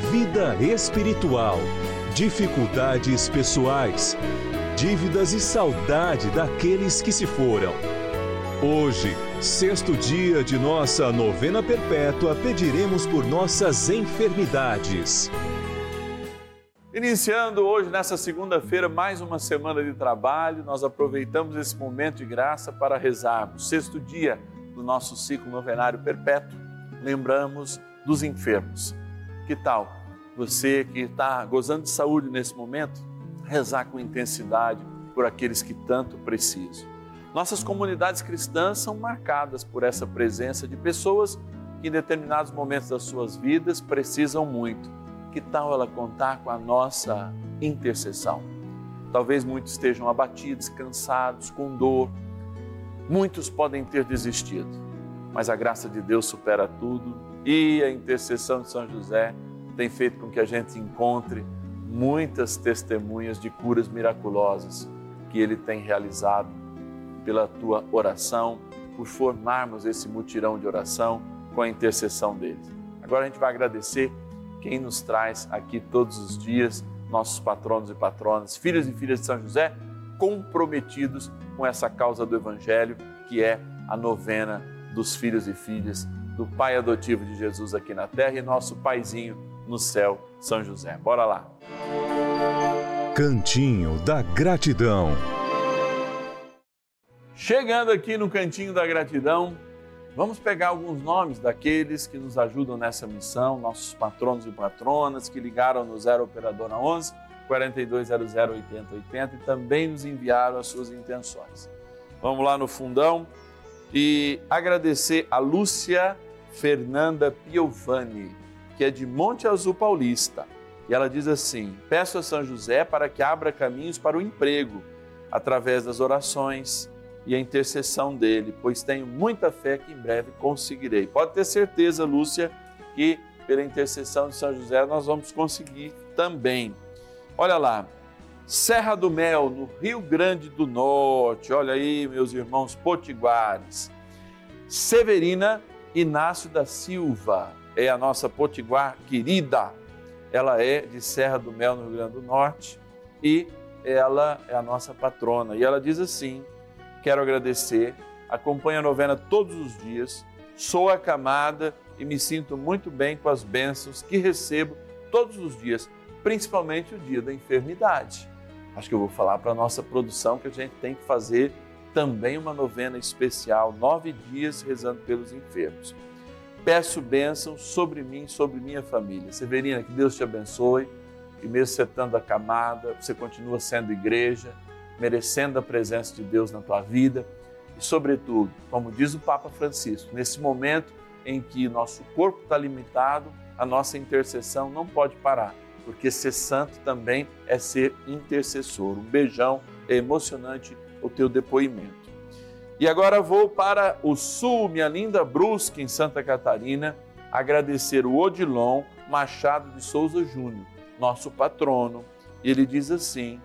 vida espiritual, dificuldades pessoais, dívidas e saudade daqueles que se foram. Hoje, sexto dia de nossa novena perpétua, pediremos por nossas enfermidades. Iniciando hoje, nessa segunda-feira, mais uma semana de trabalho, nós aproveitamos esse momento de graça para rezarmos. Sexto dia do nosso ciclo novenário perpétuo, lembramos dos enfermos. Que tal você que está gozando de saúde nesse momento, rezar com intensidade por aqueles que tanto precisam? Nossas comunidades cristãs são marcadas por essa presença de pessoas que em determinados momentos das suas vidas precisam muito. Que tal ela contar com a nossa intercessão? Talvez muitos estejam abatidos, cansados, com dor. Muitos podem ter desistido, mas a graça de Deus supera tudo e a intercessão de São José tem feito com que a gente encontre muitas testemunhas de curas miraculosas que Ele tem realizado pela tua oração, por formarmos esse mutirão de oração com a intercessão deles. Agora a gente vai agradecer quem nos traz aqui todos os dias, nossos patronos e patronas, filhos e filhas de São José, comprometidos com essa causa do Evangelho, que é a novena dos filhos e filhas do Pai adotivo de Jesus aqui na terra e nosso paizinho no céu, São José. Bora lá. Cantinho da Gratidão. Chegando aqui no Cantinho da Gratidão, vamos pegar alguns nomes daqueles que nos ajudam nessa missão, nossos patronos e patronas que ligaram no 0 Operadora 11 4200 8080 e também nos enviaram as suas intenções. Vamos lá no fundão e agradecer a Lúcia Fernanda Piovani que é de Monte Azul Paulista. E ela diz assim: Peço a São José para que abra caminhos para o emprego, através das orações e a intercessão dele, pois tenho muita fé que em breve conseguirei. Pode ter certeza, Lúcia, que pela intercessão de São José nós vamos conseguir também. Olha lá, Serra do Mel, no Rio Grande do Norte. Olha aí, meus irmãos potiguares. Severina Inácio da Silva, é a nossa potiguar querida. Ela é de Serra do Mel, no Rio Grande do Norte, e ela é a nossa patrona. E ela diz assim: Quero agradecer, acompanho a novena todos os dias, sou acamada e me sinto muito bem com as bênçãos que recebo todos os dias, principalmente o dia da enfermidade. Acho que eu vou falar para a nossa produção que a gente tem que fazer também uma novena especial, nove dias rezando pelos enfermos peço bênção sobre mim, sobre minha família. Severina, que Deus te abençoe e mesmo você estando acamada, você continua sendo igreja, merecendo a presença de Deus na tua vida e, sobretudo, como diz o Papa Francisco, nesse momento em que nosso corpo está limitado, a nossa intercessão não pode parar, porque ser santo também é ser intercessor. Um beijão, emocionante o teu depoimento. E agora vou para o sul, minha linda Brusque, em Santa Catarina, agradecer o Odilon Machado de Souza Júnior, nosso patrono. E ele diz assim: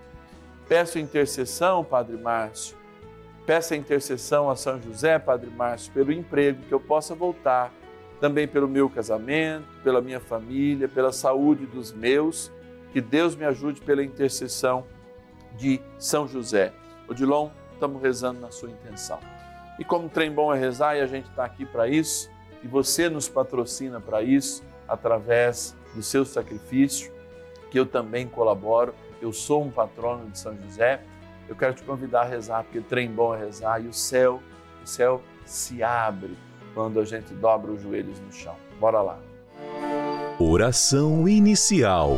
Peço intercessão, Padre Márcio, peço intercessão a São José, Padre Márcio, pelo emprego, que eu possa voltar também pelo meu casamento, pela minha família, pela saúde dos meus. Que Deus me ajude pela intercessão de São José. Odilon, estamos rezando na sua intenção. E como trem bom é rezar, e a gente está aqui para isso, e você nos patrocina para isso, através do seu sacrifício, que eu também colaboro. Eu sou um patrono de São José. Eu quero te convidar a rezar, porque trem bom é rezar, e o céu, o céu se abre quando a gente dobra os joelhos no chão. Bora lá. Oração inicial.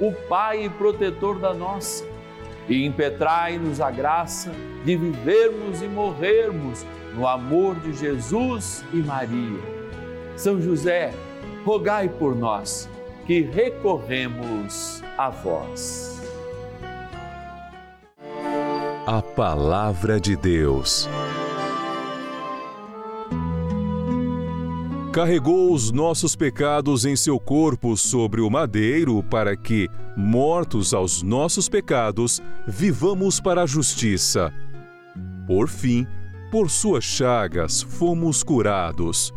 o Pai protetor da nossa, e impetrai-nos a graça de vivermos e morrermos no amor de Jesus e Maria. São José, rogai por nós que recorremos a vós. A Palavra de Deus. Carregou os nossos pecados em seu corpo sobre o madeiro, para que, mortos aos nossos pecados, vivamos para a justiça. Por fim, por suas chagas fomos curados.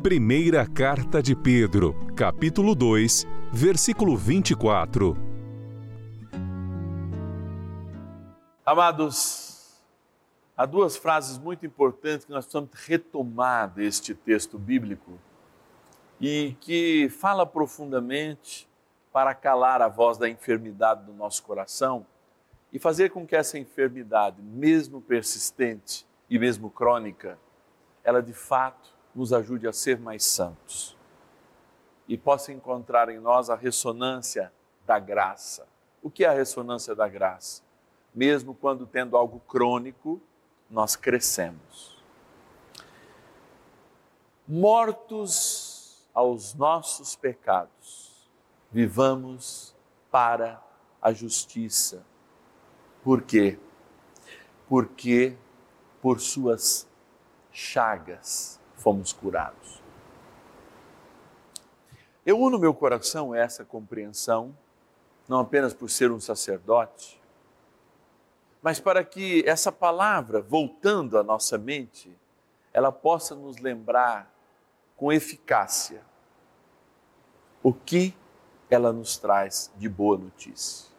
Primeira Carta de Pedro, capítulo 2, versículo 24. Amados, Há duas frases muito importantes que nós precisamos retomar deste texto bíblico e que fala profundamente para calar a voz da enfermidade do nosso coração e fazer com que essa enfermidade, mesmo persistente e mesmo crônica, ela de fato nos ajude a ser mais santos e possa encontrar em nós a ressonância da graça. O que é a ressonância da graça? Mesmo quando tendo algo crônico, nós crescemos. Mortos aos nossos pecados, vivamos para a justiça. Por quê? Porque por suas chagas fomos curados. Eu uno meu coração a essa compreensão, não apenas por ser um sacerdote, mas para que essa palavra, voltando à nossa mente, ela possa nos lembrar com eficácia o que ela nos traz de boa notícia.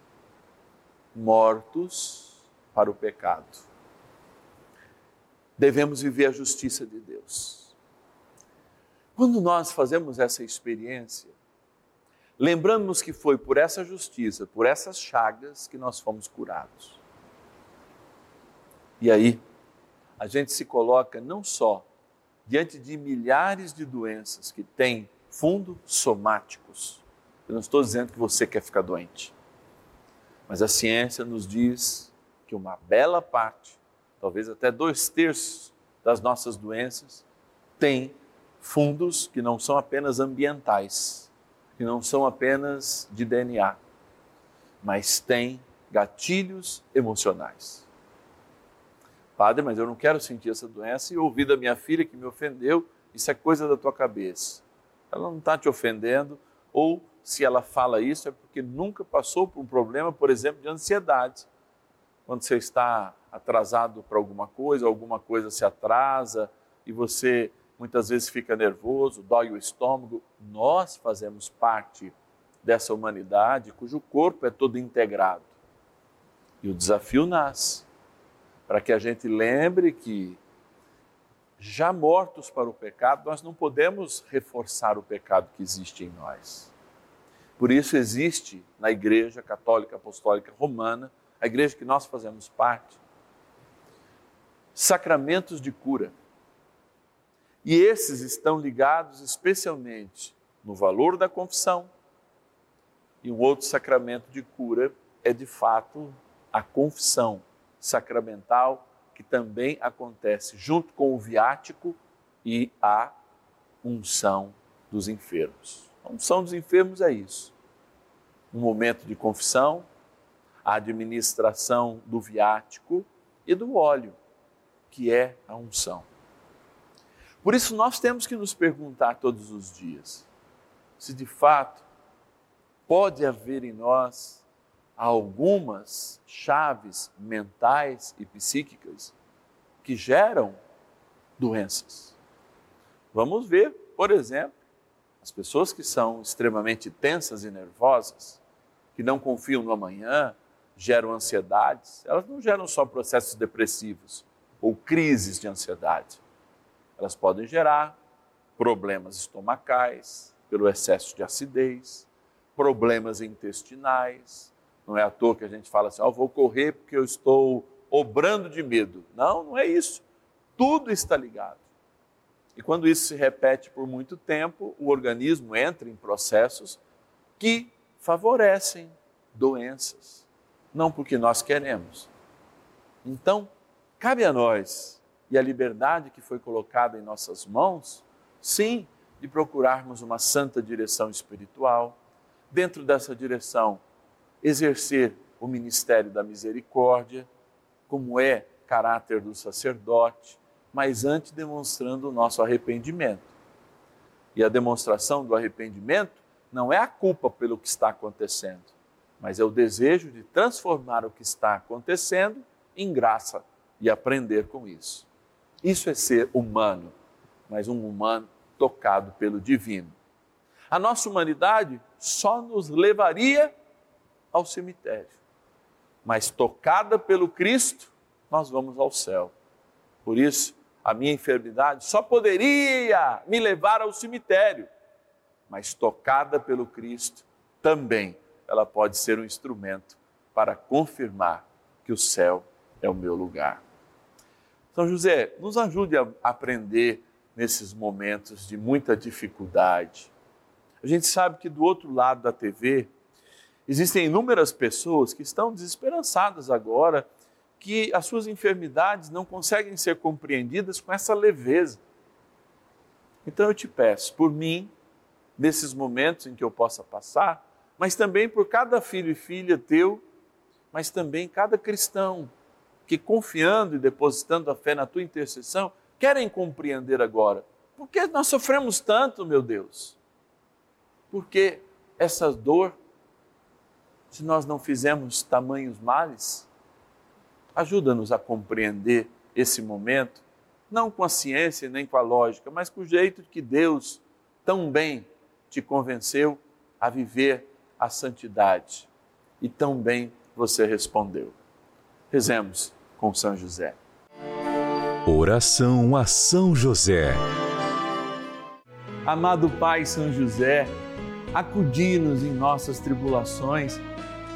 Mortos para o pecado. Devemos viver a justiça de Deus. Quando nós fazemos essa experiência, lembramos que foi por essa justiça, por essas chagas que nós fomos curados. E aí, a gente se coloca não só diante de milhares de doenças que têm fundo somáticos. Eu não estou dizendo que você quer ficar doente, mas a ciência nos diz que uma bela parte, talvez até dois terços das nossas doenças, tem fundos que não são apenas ambientais, que não são apenas de DNA, mas têm gatilhos emocionais. Padre, mas eu não quero sentir essa doença e ouvir da minha filha que me ofendeu, isso é coisa da tua cabeça. Ela não está te ofendendo, ou se ela fala isso é porque nunca passou por um problema, por exemplo, de ansiedade. Quando você está atrasado para alguma coisa, alguma coisa se atrasa e você muitas vezes fica nervoso, dói o estômago. Nós fazemos parte dessa humanidade cujo corpo é todo integrado. E o desafio nasce para que a gente lembre que, já mortos para o pecado, nós não podemos reforçar o pecado que existe em nós. Por isso existe na Igreja Católica Apostólica Romana, a igreja que nós fazemos parte, sacramentos de cura. E esses estão ligados especialmente no valor da confissão. E um outro sacramento de cura é de fato a confissão sacramental que também acontece junto com o viático e a unção dos enfermos. A unção dos enfermos é isso. Um momento de confissão, a administração do viático e do óleo, que é a unção. Por isso nós temos que nos perguntar todos os dias se de fato pode haver em nós algumas chaves mentais e psíquicas que geram doenças. Vamos ver, por exemplo, as pessoas que são extremamente tensas e nervosas, que não confiam no amanhã, geram ansiedades, elas não geram só processos depressivos ou crises de ansiedade. Elas podem gerar problemas estomacais, pelo excesso de acidez, problemas intestinais, não é à toa que a gente fala assim, oh, vou correr porque eu estou obrando de medo. Não, não é isso. Tudo está ligado. E quando isso se repete por muito tempo, o organismo entra em processos que favorecem doenças, não porque nós queremos. Então, cabe a nós e a liberdade que foi colocada em nossas mãos, sim, de procurarmos uma santa direção espiritual. Dentro dessa direção, exercer o ministério da misericórdia, como é caráter do sacerdote, mas antes demonstrando o nosso arrependimento. E a demonstração do arrependimento não é a culpa pelo que está acontecendo, mas é o desejo de transformar o que está acontecendo em graça e aprender com isso. Isso é ser humano, mas um humano tocado pelo divino. A nossa humanidade só nos levaria ao cemitério. Mas tocada pelo Cristo, nós vamos ao céu. Por isso, a minha enfermidade só poderia me levar ao cemitério, mas tocada pelo Cristo, também ela pode ser um instrumento para confirmar que o céu é o meu lugar. São José, nos ajude a aprender nesses momentos de muita dificuldade. A gente sabe que do outro lado da TV Existem inúmeras pessoas que estão desesperançadas agora, que as suas enfermidades não conseguem ser compreendidas com essa leveza. Então eu te peço, por mim, nesses momentos em que eu possa passar, mas também por cada filho e filha teu, mas também cada cristão que confiando e depositando a fé na tua intercessão, querem compreender agora. Por que nós sofremos tanto, meu Deus? Porque essa dor se nós não fizemos tamanhos males? Ajuda-nos a compreender esse momento, não com a ciência nem com a lógica, mas com o jeito que Deus tão bem te convenceu a viver a santidade. E tão bem você respondeu. Rezemos com São José. Oração a São José. Amado Pai São José, acudi-nos em nossas tribulações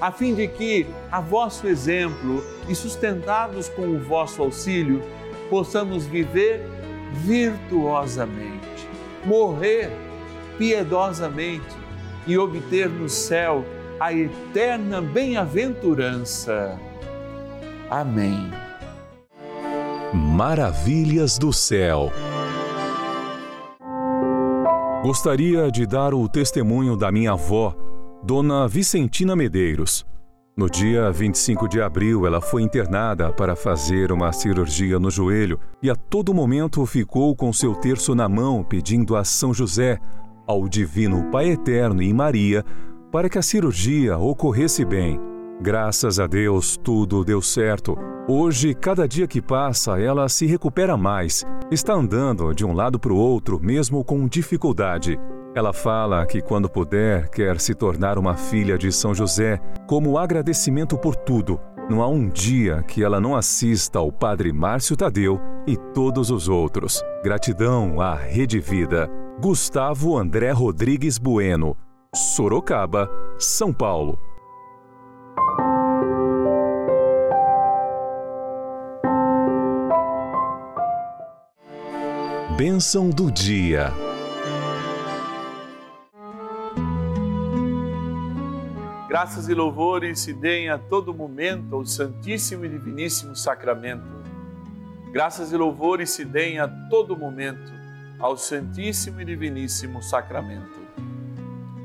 a fim de que, a vosso exemplo e sustentados com o vosso auxílio, possamos viver virtuosamente, morrer piedosamente e obter no céu a eterna bem-aventurança. Amém. Maravilhas do céu. Gostaria de dar o testemunho da minha avó, Dona Vicentina Medeiros. No dia 25 de abril, ela foi internada para fazer uma cirurgia no joelho e a todo momento ficou com seu terço na mão pedindo a São José ao Divino Pai Eterno e Maria para que a cirurgia ocorresse bem. Graças a Deus, tudo deu certo. Hoje, cada dia que passa, ela se recupera mais. Está andando de um lado para o outro, mesmo com dificuldade. Ela fala que, quando puder, quer se tornar uma filha de São José, como agradecimento por tudo. Não há um dia que ela não assista ao Padre Márcio Tadeu e todos os outros. Gratidão à Rede Vida. Gustavo André Rodrigues Bueno, Sorocaba, São Paulo. Bênção do dia. Graças e louvores se deem a todo momento ao Santíssimo e Diviníssimo Sacramento. Graças e louvores se deem a todo momento ao Santíssimo e Diviníssimo Sacramento.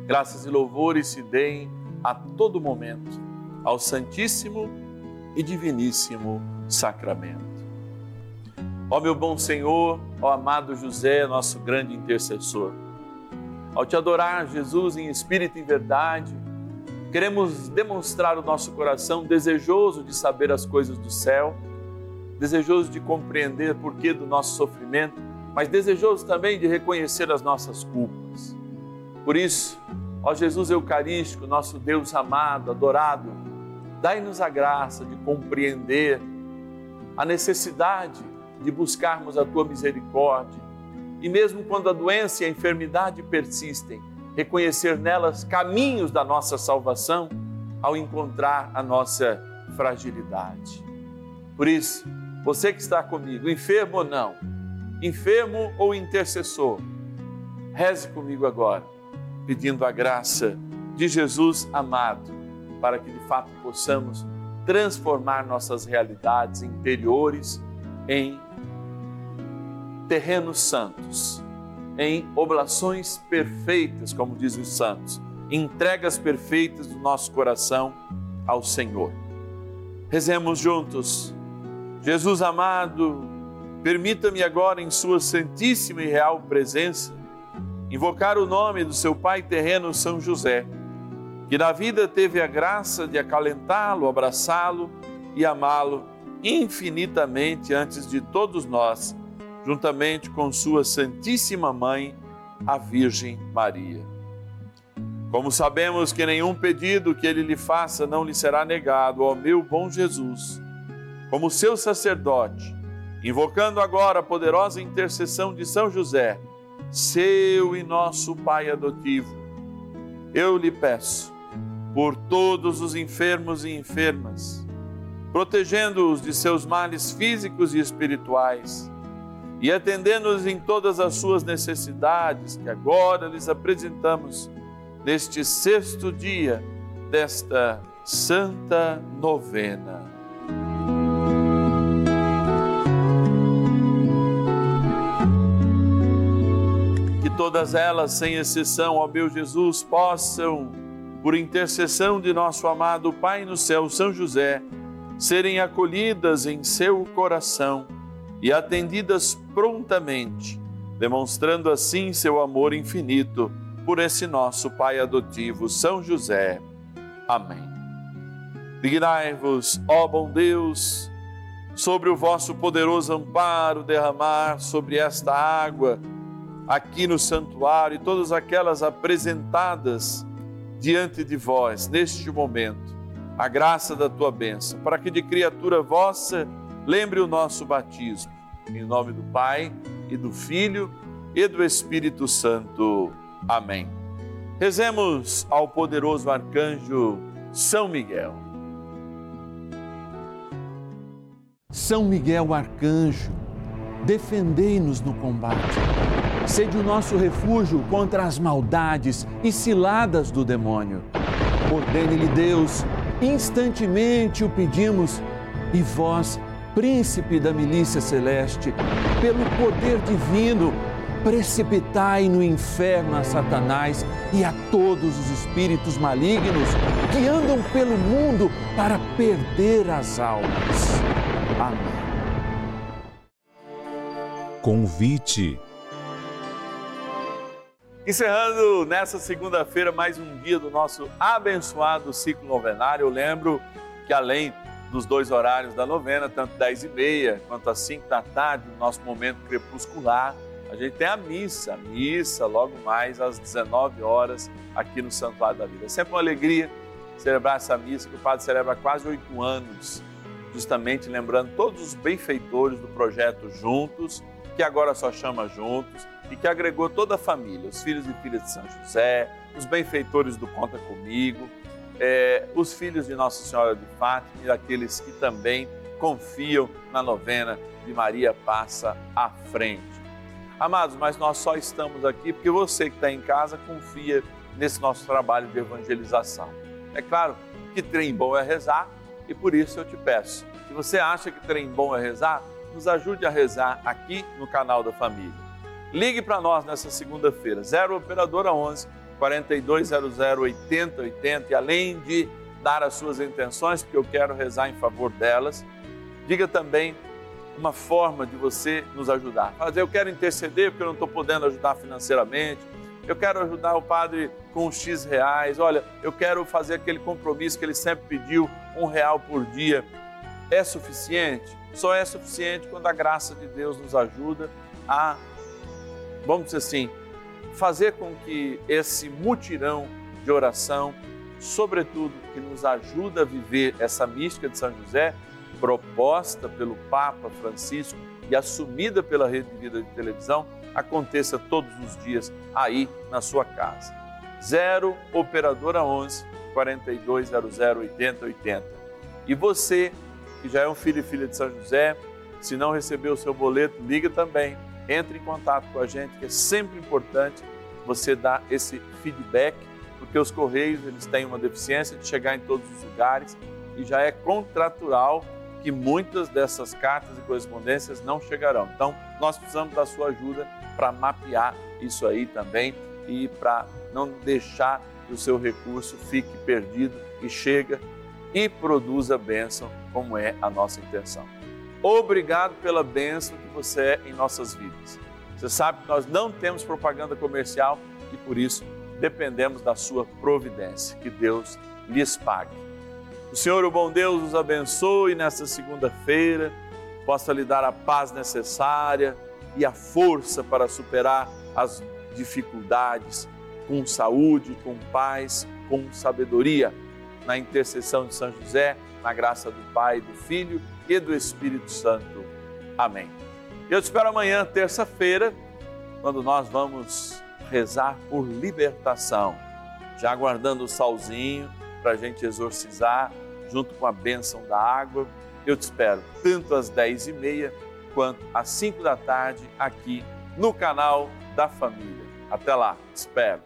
Graças e louvores se deem a todo momento ao Santíssimo e Diviníssimo Sacramento. Ó meu bom Senhor, ó amado José, nosso grande intercessor, ao te adorar, Jesus, em espírito e verdade, queremos demonstrar o nosso coração desejoso de saber as coisas do céu, desejoso de compreender por que do nosso sofrimento mas desejoso também de reconhecer as nossas culpas. Por isso, ó Jesus Eucarístico, nosso Deus amado, adorado, dai-nos a graça de compreender a necessidade de buscarmos a tua misericórdia e, mesmo quando a doença e a enfermidade persistem, reconhecer nelas caminhos da nossa salvação ao encontrar a nossa fragilidade. Por isso, você que está comigo, enfermo ou não, enfermo ou intercessor, reze comigo agora, pedindo a graça de Jesus amado, para que de fato possamos transformar nossas realidades interiores em terrenos santos, em oblações perfeitas, como dizem os santos, entregas perfeitas do nosso coração ao Senhor. Rezemos juntos. Jesus amado, Permita-me agora, em Sua Santíssima e Real Presença, invocar o nome do seu Pai terreno, São José, que na vida teve a graça de acalentá-lo, abraçá-lo e amá-lo infinitamente antes de todos nós, juntamente com Sua Santíssima Mãe, a Virgem Maria. Como sabemos que nenhum pedido que ele lhe faça não lhe será negado, ó meu bom Jesus, como seu sacerdote, Invocando agora a poderosa intercessão de São José, seu e nosso Pai adotivo, eu lhe peço, por todos os enfermos e enfermas, protegendo-os de seus males físicos e espirituais e atendendo-os em todas as suas necessidades que agora lhes apresentamos neste sexto dia desta santa novena. Que todas elas, sem exceção, ó meu Jesus, possam, por intercessão de nosso amado Pai no céu, São José, serem acolhidas em seu coração e atendidas prontamente, demonstrando assim seu amor infinito por esse nosso Pai adotivo, São José. Amém. Dignai-vos, ó bom Deus, sobre o vosso poderoso amparo derramar sobre esta água aqui no santuário e todas aquelas apresentadas diante de vós neste momento, a graça da tua bênção, para que de criatura vossa lembre o nosso batismo. Em nome do Pai e do Filho e do Espírito Santo. Amém. Rezemos ao poderoso arcanjo São Miguel. São Miguel arcanjo, defendei-nos no combate. Sede o nosso refúgio contra as maldades e ciladas do demônio. Ordene-lhe Deus, instantemente o pedimos, e vós, príncipe da milícia celeste, pelo poder divino, precipitai no inferno a Satanás e a todos os espíritos malignos que andam pelo mundo para perder as almas. Amém. Convite. Encerrando nessa segunda-feira mais um dia do nosso abençoado ciclo novenário, eu lembro que além dos dois horários da novena, tanto 10 e meia quanto às 5 da tarde, no nosso momento crepuscular. A gente tem a missa, a missa logo mais às 19 horas aqui no Santuário da Vida. É sempre uma alegria celebrar essa missa que o Padre celebra há quase oito anos, justamente lembrando todos os benfeitores do projeto Juntos, que agora só chama Juntos e que agregou toda a família, os filhos e filhas de São José, os benfeitores do Conta Comigo, é, os filhos de Nossa Senhora de Fátima e aqueles que também confiam na novena de Maria Passa à Frente. Amados, mas nós só estamos aqui porque você que está em casa confia nesse nosso trabalho de evangelização. É claro que trem bom é rezar e por isso eu te peço, se você acha que trem bom é rezar, nos ajude a rezar aqui no canal da família. Ligue para nós nessa segunda-feira, 0 Operadora 11 4200 8080 e além de dar as suas intenções, porque eu quero rezar em favor delas, diga também uma forma de você nos ajudar. Fazer, eu quero interceder porque eu não estou podendo ajudar financeiramente, eu quero ajudar o padre com X reais, olha, eu quero fazer aquele compromisso que ele sempre pediu, um real por dia. É suficiente? Só é suficiente quando a graça de Deus nos ajuda a, vamos dizer assim, fazer com que esse mutirão de oração, sobretudo que nos ajuda a viver essa mística de São José, proposta pelo Papa Francisco e assumida pela Rede de Vida de Televisão, aconteça todos os dias aí na sua casa. 0 Operadora 11 4200 8080. E você, que já é um filho e filha de São José, se não recebeu o seu boleto, liga também entre em contato com a gente, que é sempre importante você dar esse feedback, porque os correios eles têm uma deficiência de chegar em todos os lugares e já é contratural que muitas dessas cartas e correspondências não chegarão. Então, nós precisamos da sua ajuda para mapear isso aí também e para não deixar que o seu recurso fique perdido e chega e produza bênção, como é a nossa intenção. Obrigado pela bênção que você é em nossas vidas. Você sabe que nós não temos propaganda comercial e por isso dependemos da sua providência. Que Deus lhes pague. O Senhor, o bom Deus, nos abençoe nesta segunda-feira, possa lhe dar a paz necessária e a força para superar as dificuldades com saúde, com paz, com sabedoria. Na intercessão de São José, na graça do Pai, do Filho e do Espírito Santo. Amém. Eu te espero amanhã, terça-feira, quando nós vamos rezar por libertação, já aguardando o salzinho para a gente exorcizar, junto com a bênção da água. Eu te espero tanto às dez e meia quanto às cinco da tarde aqui no canal da Família. Até lá, te espero.